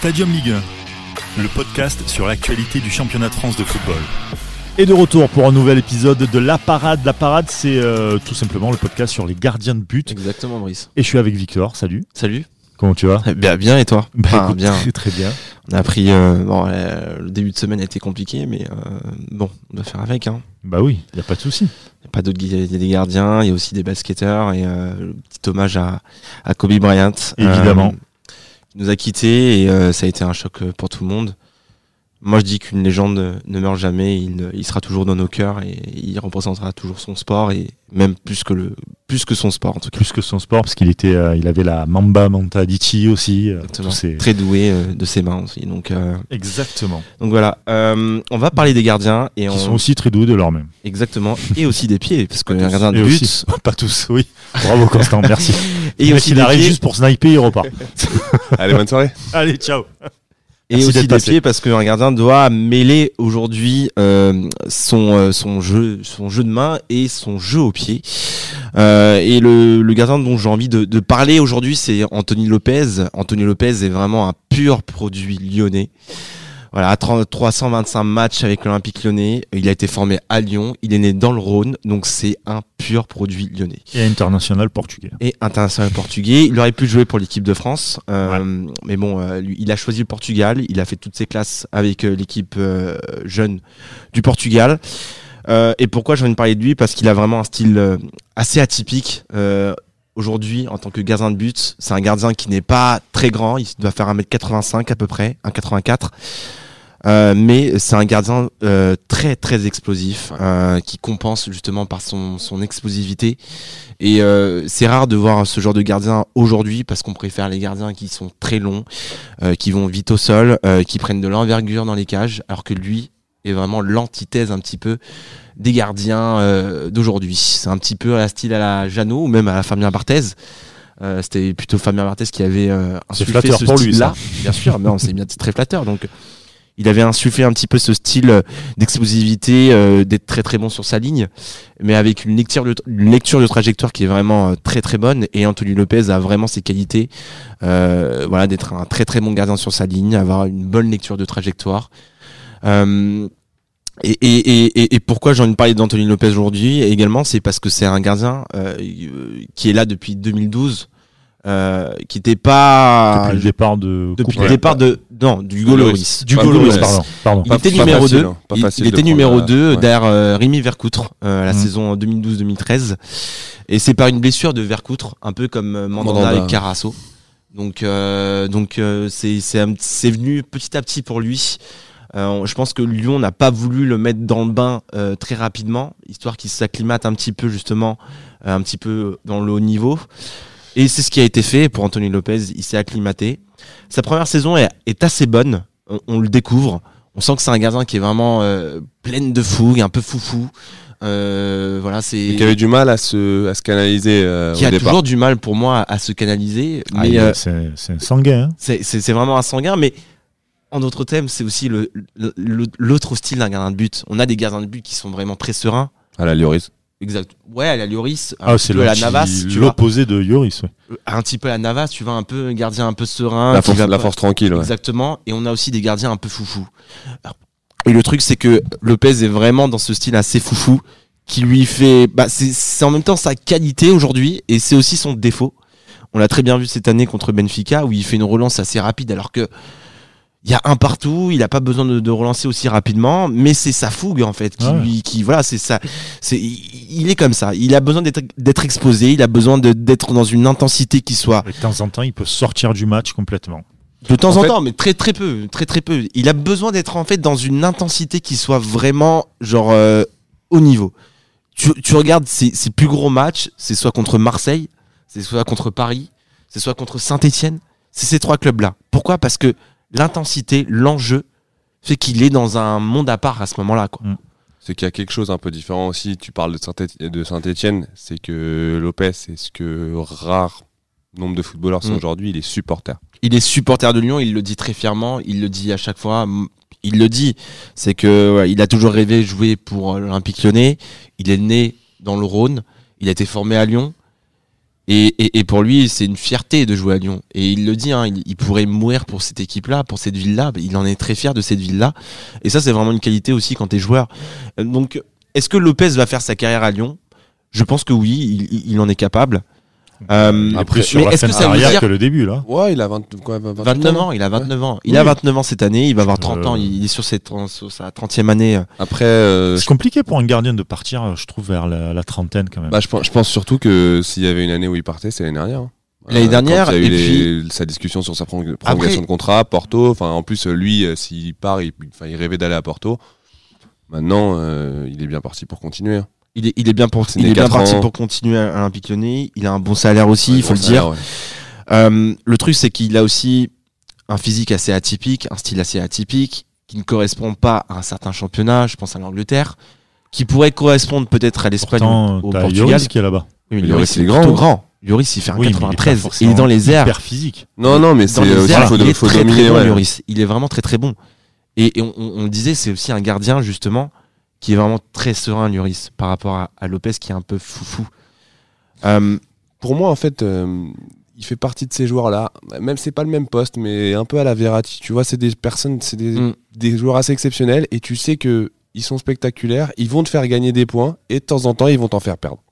Stadium Ligue 1, le podcast sur l'actualité du championnat de France de football. Et de retour pour un nouvel épisode de La Parade. La Parade, c'est euh, tout simplement le podcast sur les gardiens de but. Exactement, Brice. Et je suis avec Victor. Salut. Salut. Comment tu vas? Bien, bien et toi? Bah, Enfin, écoute, bien. Très très bien. On a pris. euh, bon, euh, le début de semaine a été compliqué, mais euh, bon, on doit faire avec. Hein. Bah oui, il n'y a pas de souci. Il y a pas d'autres. Il y a des gardiens, il y a aussi des basketteurs et euh, le petit hommage à, à Kobe Bryant. Évidemment. Qui nous a quittés et euh, ça a été un choc euh, pour tout le monde. Moi, je dis qu'une légende ne- meurt jamais. Il, il sera toujours dans nos cœurs et il représentera toujours son sport et même plus que le plus que son sport en tout cas. Plus que son sport, parce qu'il était, euh, il avait la Mamba mentality aussi. euh, Très doué euh, de ses mains aussi. Donc, euh, Exactement. donc voilà. Euh, on va parler des gardiens et Qui on sont aussi très doués de leur même. exactement et aussi des pieds parce que Pas les tous. gardiens de Et but aussi. Pas tous, oui. Bravo Constant, merci. et aussi il des arrive pieds juste pour sniper, il repart. Allez, bonne soirée. Allez, ciao. Et Merci aussi des passé. pieds parce qu'un gardien doit mêler aujourd'hui euh, son euh, son jeu son jeu de main et son jeu au pied. Euh, et le, le gardien dont j'ai envie de, de parler aujourd'hui, c'est Anthony Lopez. Anthony Lopez est vraiment un pur produit lyonnais. Voilà, 30 325 matchs avec l'Olympique lyonnais. Il a été formé à Lyon. Il est né dans le Rhône, donc c'est un pur produit lyonnais. Et international portugais. et international portugais. Il aurait pu jouer pour l'équipe de France, euh, mais bon, euh, lui, il a choisi le Portugal. Il a fait toutes ses classes avec euh, l'équipe euh, jeune du Portugal. Euh, et pourquoi j'ai envie de parler de lui? Parce qu'il a vraiment un style assez atypique. Aujourd'hui, en tant que gardien de but, c'est un gardien qui n'est pas très grand. Il doit faire 1m85 à peu près, 1m84. Euh, mais c'est un gardien euh, très très explosif euh, qui compense justement par son, son explosivité et c'est rare de voir ce genre de gardien aujourd'hui parce qu'on préfère les gardiens qui sont très longs, qui vont vite au sol, qui prennent de l'envergure dans les cages, alors que lui est vraiment l'antithèse un petit peu des gardiens euh, d'aujourd'hui. C'est un petit peu à la style à la Jeannot ou même à la Fabien Barthez. Euh, C'était plutôt Fabien Barthez qui avait euh, insufflé flatteur ce pour lui, style-là. Bien sûr, mais non, c'est bien c'est très flatteur. Donc, il avait insufflé un petit peu ce style euh, d'explosivité, euh, d'être très très bon sur sa ligne, mais avec une lecture de, une lecture de trajectoire qui est vraiment euh, très très bonne. Et Anthony Lopez a vraiment ses qualités, euh, voilà, d'être un très très bon gardien sur sa ligne, avoir une bonne lecture de trajectoire. Euh, et, et, et, et- et pourquoi j'ai envie de parler d'Anthony Lopez aujourd'hui également, c'est parce que c'est un gardien euh, euh, qui est là depuis 2012, euh, qui n'était pas Depuis le départ de. depuis le départ de non du. Loris. Du Gaulois. pardon. pardon. Il Pas- était numéro facile, 2. hein, il, était numéro la- 2 ouais. derrière euh, Rémi Vercoutre euh, la Mm. saison 2012-2013. Et c'est par une blessure de Vercoutre, un peu comme euh, Mandanda, Mandanda. et Carasso. Donc euh, donc euh, c'est c'est venu petit à petit pour lui. Euh, je pense que Lyon n'a pas voulu le mettre dans le bain euh, très rapidement, histoire qu'il s'acclimate un petit peu justement, euh, un petit peu dans le haut niveau. Et c'est ce qui a été fait pour Anthony Lopez. Il s'est acclimaté. Sa première saison est, est assez bonne. On, on le découvre. On sent que c'est un gardien qui est vraiment euh, plein de fougue, un peu foufou. Euh, voilà, c'est Qui avait du mal à se, à se canaliser euh, qui au a départ. toujours du mal pour moi à, à se canaliser. Ah, mais euh, c'est c'est un sanguin. hein. c'est vraiment un sanguin, mais en d'autres thèmes, c'est aussi le- le- le- l'autre style d'un gardien de but. On a des gardiens de but qui sont vraiment très sereins. À la Lloris. Exact. Ouais, à la Lloris, un Ah, c'est la Navas, l'opposé de Yoris. ouais. Un petit peu à la Navas, tu vois, un peu un gardien un peu serein. La force, la force tranquille. ouais. Exactement. Et on a aussi des gardiens un peu foufou. Et le truc, c'est que Lopez est vraiment dans ce style assez foufou qui lui fait. Bah, c'est en même temps sa qualité aujourd'hui et c'est aussi son défaut. On l'a très bien vu cette année contre Benfica où il fait une relance assez rapide alors que. Il y a un partout, il n'a pas besoin de, de relancer aussi rapidement, mais c'est sa fougue en fait qui Ouais. lui, qui voilà, c'est ça, c'est, il, est comme ça. Il a besoin d'être, exposé, il a besoin de- d'être dans une intensité qui soit Et de temps en temps, il peut sortir du match complètement. de temps En en, fait- temps, mais très très peu, très très peu. Il a besoin d'être en fait dans une intensité qui soit vraiment genre euh, haut niveau. Tu, tu regardes ses, ses plus gros matchs, c'est soit contre Marseille, c'est soit contre Paris, c'est soit contre Saint-Étienne. C'est ces trois clubs-là. Pourquoi? Parce que l'intensité, l'enjeu fait qu'il est dans un monde à part à ce moment-là. Quoi. C'est qu'il y a quelque chose un peu différent aussi. Tu parles de Saint-Étienne, c'est que Lopez, c'est ce que rare nombre de footballeurs sont Mm. aujourd'hui, il est supporter. Il est supporter de Lyon, il le dit très fièrement, il le dit à chaque fois. Il le dit, c'est que ouais, il a toujours rêvé de jouer pour euh, l'Olympique Lyonnais. Il est né dans le Rhône, il a été formé à Lyon Et, et, et pour lui, c'est une fierté de jouer à Lyon. Et il le dit, hein, il, pourrait mourir pour cette équipe-là, pour cette ville-là. Il en est très fier de cette ville-là. Et ça, c'est vraiment une qualité aussi quand t'es joueur. Euh, Donc, est-ce que Lopez va faire sa carrière à Lyon? Je pense que oui, il, il en est capable. Euh, Après, mais sur la est-ce que ça veut dire que le début, là. Ouais, il a 20, quoi, 28 29 ans. ans, il a 29 ans. Il Oui. a 29 ans cette année, il va avoir 30 Euh, ans, il est sur, ses 30 sur sa 30e année. euh. Après, euh, C'est compliqué pour un gardien de partir, je trouve, vers la, la trentaine quand même. bah, je, pense, je pense surtout que s'il y avait une année où il partait, c'est l'année dernière. hein. L'année dernière, quand il y a eu et les- sa discussion sur sa prolong- prolongation de contrat, Porto. Enfin, en plus, lui, euh, s'il part, il, rêvait d'aller à Porto. Maintenant, euh, il est bien parti pour continuer. Il est, il est bien, pour, il est bien parti pour continuer à l'Olympique Lyonnais. Il a un bon salaire aussi, Ouais, il faut bon le dire. ouais. Euh, le truc, c'est qu'il a aussi un physique assez atypique, un style assez atypique, qui ne correspond pas à un certain championnat. Je pense à l'Angleterre, qui pourrait correspondre peut-être à l'Espagne ou au t'as Portugal. Lloris qui est là-bas. Oui, Lloris, il est est grand, grand. grand. Lloris, il fait un Oui, mais il est pas 93. Il est dans les airs. Hyper physique. Non, non, mais c'est aussi, airs, faut, il est faut très, dominer. très bon, ouais. Il est vraiment très très bon. Et, et on, on- on le disait, c'est aussi un gardien justement qui est vraiment très serein, Lloris, par rapport à, à Lopez qui est un peu foufou. Euh, Pour moi, en fait, euh, il fait partie de ces joueurs-là. Même c'est pas le même poste, mais un peu à la Verratti. Tu vois, c'est des personnes, c'est des, Mm. des joueurs assez exceptionnels et tu sais que ils sont spectaculaires. Ils vont te faire gagner des points et de temps en temps, ils vont t'en faire perdre.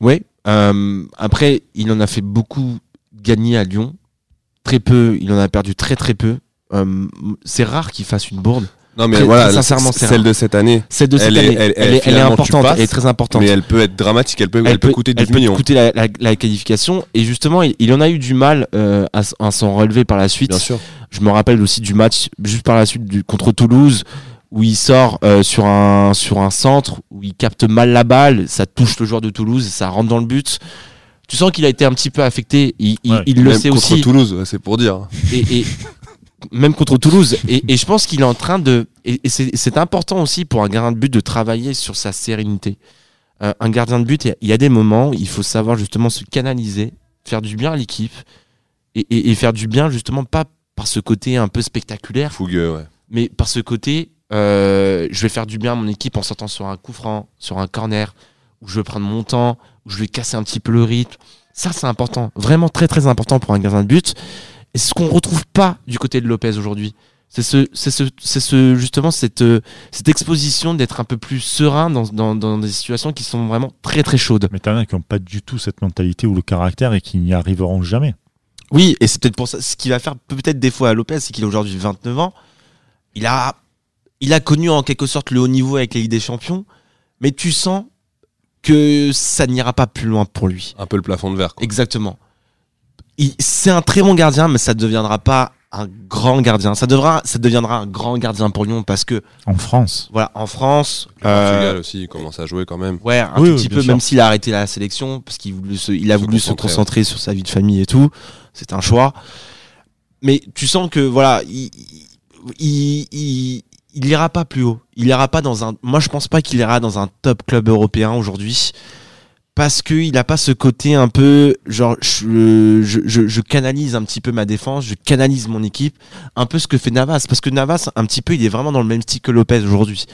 ouais. euh, après, il en a fait beaucoup gagner à Lyon. Très peu. Il en a perdu très très peu. C'est rare qu'il fasse une bourde. Non, mais Très- voilà, très sincèrement, celle rare. de cette année, Celle de cette Elle est- année, elle- elle, elle, est, elle est importante, passes, elle est très importante. mais elle peut être dramatique. Elle peut, elle elle peut coûter 12 elle peut millions. coûter la, la- la qualification. Et justement, il, il en a eu du mal euh, à, s'en relever par la suite. Bien sûr. Je me rappelle aussi du match juste par la suite du, contre Toulouse où il sort euh, sur un sur un centre où il capte mal la balle, ça touche le joueur de Toulouse, ça rentre dans le but. Tu sens qu'il a été un petit peu affecté. Il, il- Ouais. il le Même sait contre aussi. Toulouse, c'est pour dire. Et, et- même contre Toulouse. Et, et je pense qu'il est en train de. Et, et c'est important aussi pour un gardien de but de travailler sur sa sérénité. Euh, un gardien de but, il y a- des moments où il faut savoir justement se canaliser, faire du bien à l'équipe et faire du bien justement pas par ce côté un peu spectaculaire, Fougueux, ouais. mais par ce côté, euh, je vais faire du bien à mon équipe en sortant sur un coup franc, sur un corner, où je vais prendre mon temps, où je vais casser un petit peu le rythme. Ça, c'est important, vraiment très très important pour un gardien de but. Et c'est ce qu'on retrouve pas du côté de Lopez aujourd'hui. C'est ce, c'est ce, c'est ce, justement cette, euh, cette exposition d'être un peu plus serein dans, dans, dans des situations qui sont vraiment très très chaudes. Mais t'en as qui n'ont pas du tout cette mentalité ou le caractère et qui n'y arriveront jamais. Oui, et c'est peut-être pour ça. Ce qui va faire peut-être des fois à Lopez, c'est qu'il a aujourd'hui 29 ans. Il a, il a connu en quelque sorte le haut niveau avec la Ligue des Champions, mais tu sens que ça n'ira pas plus loin pour lui. Un peu le plafond de verre. quoi. Exactement. C'est un très bon gardien, mais ça ne deviendra pas un grand gardien. Ça devra, ça deviendra un grand gardien pour Lyon parce que En France. voilà, en France, Le euh, Portugal aussi, il commence à jouer quand même. Ouais, un Oui, tout oui, petit peu, sûr. même s'il a arrêté la sélection, parce qu'il voulait se- il a Se voulu se concentrer, concentrer sur sa vie de famille et tout. C'est un choix. Mais tu sens que, voilà, il, il, il, il ira pas plus haut. Il ira pas dans un. Moi, je pense pas qu'il ira dans un top club européen aujourd'hui. Parce qu'il n'a pas ce côté un peu, genre, je, canalise un petit peu ma défense, je canalise mon équipe, un peu ce que fait Navas. Parce que Navas, un petit peu, il est vraiment dans le même style que Lopez aujourd'hui.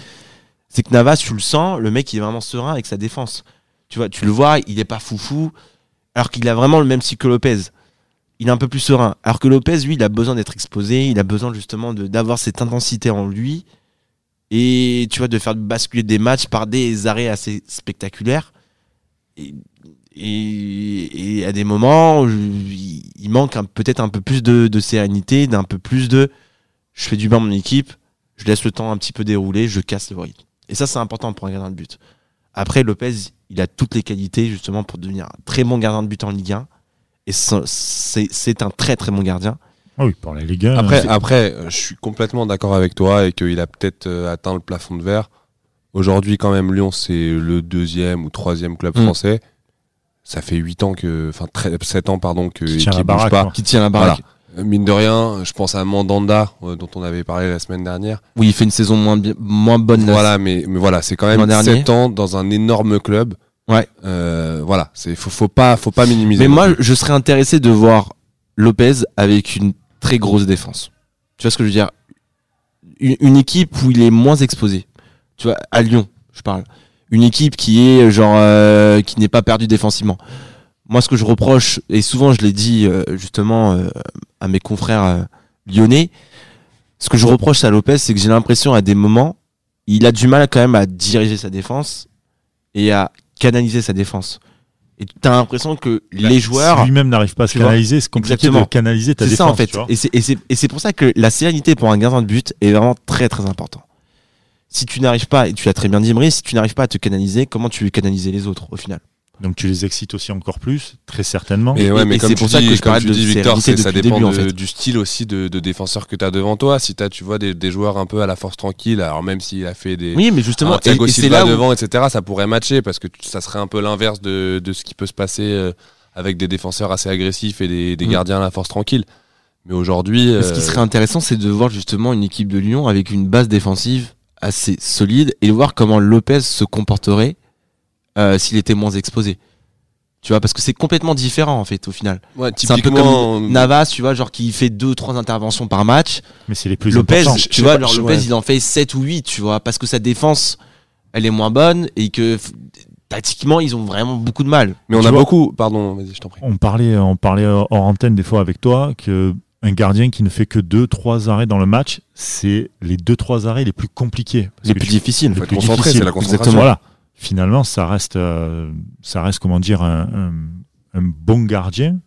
C'est que Navas, tu le sens, le mec, il est vraiment serein avec sa défense. Tu vois, tu le vois, il est pas foufou, alors qu'il a vraiment le même style que Lopez. Il est un peu plus serein. Alors que Lopez, lui, il a besoin d'être exposé, il a besoin justement d'avoir cette intensité en lui et tu vois, de faire basculer des matchs par des arrêts assez spectaculaires. Et, et- et à des moments, il manque peut-être un peu plus de, de sérénité, d'un peu plus de je fais du bien à mon équipe, je laisse le temps un petit peu dérouler, je casse le rythme. Et ça, c'est important pour un gardien de but. Après, Lopez, il a toutes les qualités justement pour devenir un très bon gardien de but en Ligue 1. Et c'est un très très bon gardien. Ah oui, pour la Ligue 1. Après, c'est- après, euh, je suis complètement d'accord avec toi et qu'il a peut-être euh, atteint le plafond de verre. Aujourd'hui, quand même, Lyon, c'est le deuxième ou troisième club Mm. français. Ça fait 8 ans que, enfin, 7 ans, pardon, que Qui qu'il tient la bouge baraque, pas. quoi. Qui tient la baraque. Mine de rien, je pense à Mandanda, euh, dont on avait parlé la semaine dernière. Oui, il fait une saison moins, moins bonne. Voilà, mais, mais voilà, c'est quand même dernier. 7 ans dans un énorme club. Ouais. Euh, voilà, c'est faut, faut pas, faut pas minimiser. Mais moi, plus. je serais intéressé de voir Lopez avec une très grosse défense. Tu vois ce que je veux dire? Une, une équipe où il est moins exposé. Tu vois, à Lyon, je parle. Une équipe qui est genre euh, qui n'est pas perdue défensivement. moi, ce que je reproche, et souvent je l'ai dit euh, justement euh, à mes confrères euh, lyonnais, ce que je reproche à Lopez, c'est que j'ai l'impression à des moments, il a du mal quand même à diriger sa défense et à canaliser sa défense. Et tu as l'impression que Bah, les joueurs. Si lui-même n'arrive pas à se canaliser, c'est compliqué Exactement. de canaliser ta C'est ça en fait. et c'est pour ça que la sérénité pour un gardien de but est vraiment très très important. Si tu n'arrives pas, et tu l'as très bien dit, Marie, si tu n'arrives pas à te canaliser, comment tu veux canaliser les autres au final? Donc tu les excites aussi encore plus, très certainement. Mais Et- ouais, et- mais et comme c'est tu pour ça que dis, je comme parle tu de dis, Victor, ça dépend début, en de- fait. du style aussi de, de défenseur que tu as devant toi. Si tu tu vois, des, des joueurs un peu à la force tranquille, alors même s'il a fait des. Oui, mais justement, un et, Thiago et c'est Silva là où devant, etc., ça pourrait matcher parce que ça serait un peu l'inverse de, de ce qui peut se passer euh, avec des défenseurs assez agressifs et des, des Mm. gardiens à la force tranquille. Mais aujourd'hui. Ce qui euh, serait intéressant, c'est de voir justement une équipe de Lyon avec une base défensive assez solide et voir comment Lopez se comporterait euh, s'il était moins exposé. Tu vois, parce que c'est complètement différent en fait au final. ouais, C'est un peu comme Navas, tu vois, genre qui fait deux trois interventions par match. Mais c'est les plus Lopez, importants. tu je vois, pas, genre Lopez, ouais. il en fait 7 ou 8, tu vois, parce que sa défense, elle est moins bonne et que tactiquement, ils ont vraiment beaucoup de mal. Mais on Tu a vois- beaucoup. Pardon, vas-y, je t'en prie. On parlait, on parlait hors antenne des fois avec toi que un gardien qui ne fait que deux, trois arrêts dans le match, c'est les deux, trois arrêts les plus compliqués. Les plus difficiles. le Faut être plus concentré, c'est la concentration. Voilà. Finalement, ça reste, euh, ça reste comment dire, un, un- un bon gardien.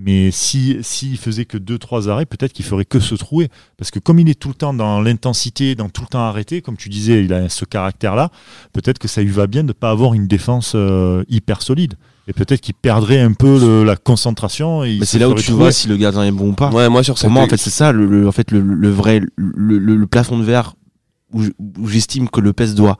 Mais si s'il faisait que deux, trois arrêts, peut-être qu'il ferait que se trouver. Parce que comme il est tout le temps dans l'intensité, dans tout le temps arrêté, comme tu disais, il a ce caractère-là, peut-être que ça lui va bien de ne pas avoir une défense euh, hyper solide. Et peut-être qu'il perdrait un peu le- la concentration. Et Mais c'est là où tu vois si le gardien est bon ou pas. Ouais, moi sur cette. Pour moi, en fait, c'est ça, le, le- en fait, le, le vrai, le, le- le plafond de verre où, je- où j'estime que le PES doit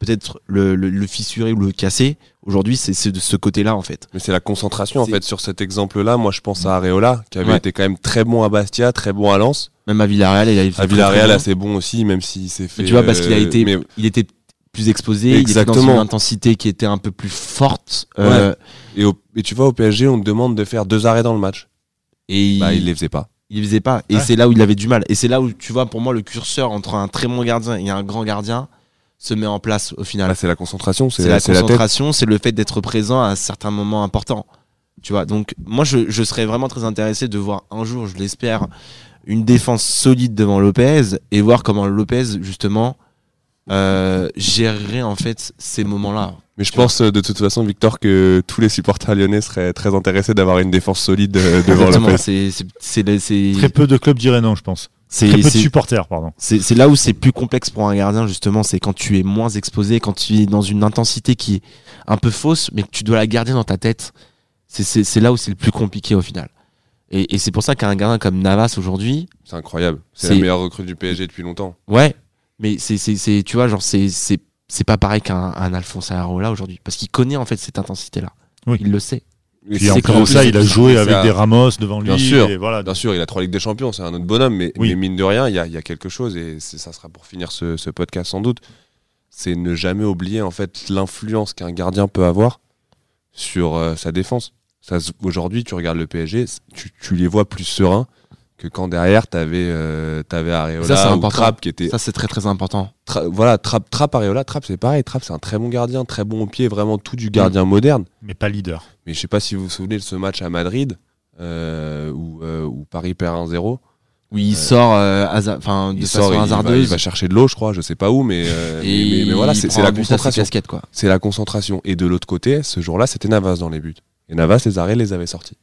peut-être le, le- le fissurer ou le casser. Aujourd'hui, c'est c'est de ce côté-là, en fait. Mais c'est la concentration en fait sur cet exemple-là. Moi, je pense à Areola qui avait Ouais. été quand même très bon à Bastia, très bon à Lens. Même à Villarreal, il a été À Villarreal, assez bon aussi, même s'il s'est fait. Mais tu vois, parce qu'il a euh, été, mais- il était plus exposé, il était dans Exactement. une intensité qui était un peu plus forte. euh, et, au- et tu vois, au PSG, on te demande de faire deux arrêts dans le match. et il, Bah, il les faisait pas. il faisait pas. Et Ouais. c'est là où il avait du mal. Et c'est là où, tu vois, pour moi, le curseur entre un très bon gardien et un grand gardien se met en place au final. Bah, c'est la concentration, c'est la concentration, c'est le fait d'être présent à certains moments importants. Tu vois, donc moi je, je serais vraiment très intéressé de voir un jour, je l'espère, une défense solide devant Lopez et voir comment Lopez justement euh, gérerait en fait ces moments-là. Mais je pense euh, de toute façon, Victor, que tous les supporters lyonnais seraient très intéressés d'avoir une défense solide euh, devant c'est- Très peu de clubs diraient non, je pense. c'est- Très peu de supporters, pardon. C'est là où c'est plus complexe pour un gardien, justement, c'est quand tu es moins exposé, quand tu es dans une intensité qui est un peu fausse, mais que tu dois la garder dans ta tête. C'est- là où c'est le plus compliqué au final. Et, et c'est pour ça qu'un gardien comme Navas aujourd'hui, C'est incroyable. C'est C'est- la meilleure recrue du PSG depuis longtemps. ouais, mais c'est, c'est, c'est- tu vois, genre, c'est, c'est, c'est pas pareil qu'un un Alphonse Areola aujourd'hui, parce qu'il connaît en fait cette intensité-là. Oui. Il le sait. Et Puis c'est en plus qu'en de ça, il a joué avec des Ramos devant lui. Bien sûr. et voilà. Bien sûr, il a trois Ligues des Champions, c'est un autre bonhomme, mais, Oui. mais mine de rien, il y a, il y a quelque chose, et c'est- ça sera pour finir ce, ce podcast sans doute, c'est ne jamais oublier en fait l'influence qu'un gardien peut avoir sur euh, sa défense. Aujourd'hui, tu regardes le PSG, tu, tu les vois plus sereins que quand derrière, tu avais, Areola Ça, c'est ou important. Trapp qui était... Ça, c'est très très important. Tra- voilà, Trapp, Trapp, Areola, Trapp, c'est pareil. Trapp, c'est un très bon gardien, très bon au pied, vraiment tout du gardien moderne. Mais pas leader. Mais je sais pas si vous vous souvenez de ce match à Madrid euh, où, euh, où Paris perd 1-0. Où il sort, euh, enfin, de Il façon sort, il va, il hasardeuse. va chercher de l'eau, je crois, je sais pas où, mais, euh, mais, et mais- mais voilà, il c'est la concentration. C'est la concentration. Et de l'autre côté, ce jour-là, c'était Navas dans les buts. Et Navas, les arrêts les avait sortis.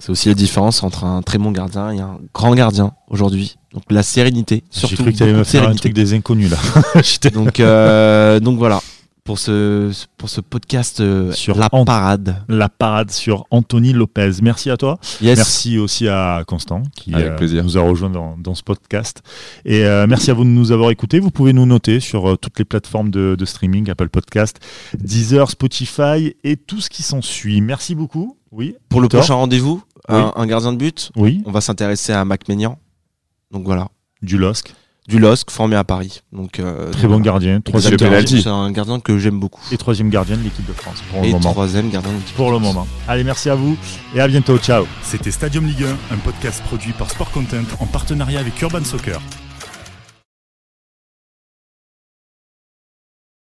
C'est aussi la différence entre un très bon gardien et un grand gardien aujourd'hui. Donc la sérénité, J'ai surtout cru que tu allais beaucoup me de faire un truc des inconnus là. Donc, euh, donc voilà pour ce pour ce podcast euh, Sur la Ant- parade. La parade sur Anthony Lopez. Merci à toi. Yes. Merci aussi à Constant qui Avec euh, nous a rejoint dans, dans ce podcast. Et euh, merci à vous de nous avoir écoutés. Vous pouvez nous noter sur euh, toutes les plateformes de, de streaming, Apple Podcast, Deezer, Spotify et tout ce qui s'ensuit. Merci beaucoup. Oui. Pour le prochain rendez-vous, Oui. un, un gardien de but, Oui. on va s'intéresser à Mac Maignan. Donc voilà, Du LOSC. du LOSC formé à Paris. Donc euh, Très bon voilà. gardien. Troisième. C'est un gardien que j'aime beaucoup. Et troisième gardien de l'équipe de France pour le Et moment. troisième gardien de l'équipe Pour de le moment. Allez, merci à vous et à bientôt. Ciao. C'était Stadium Ligue 1, un podcast produit par Sport Content en partenariat avec Urban Soccer.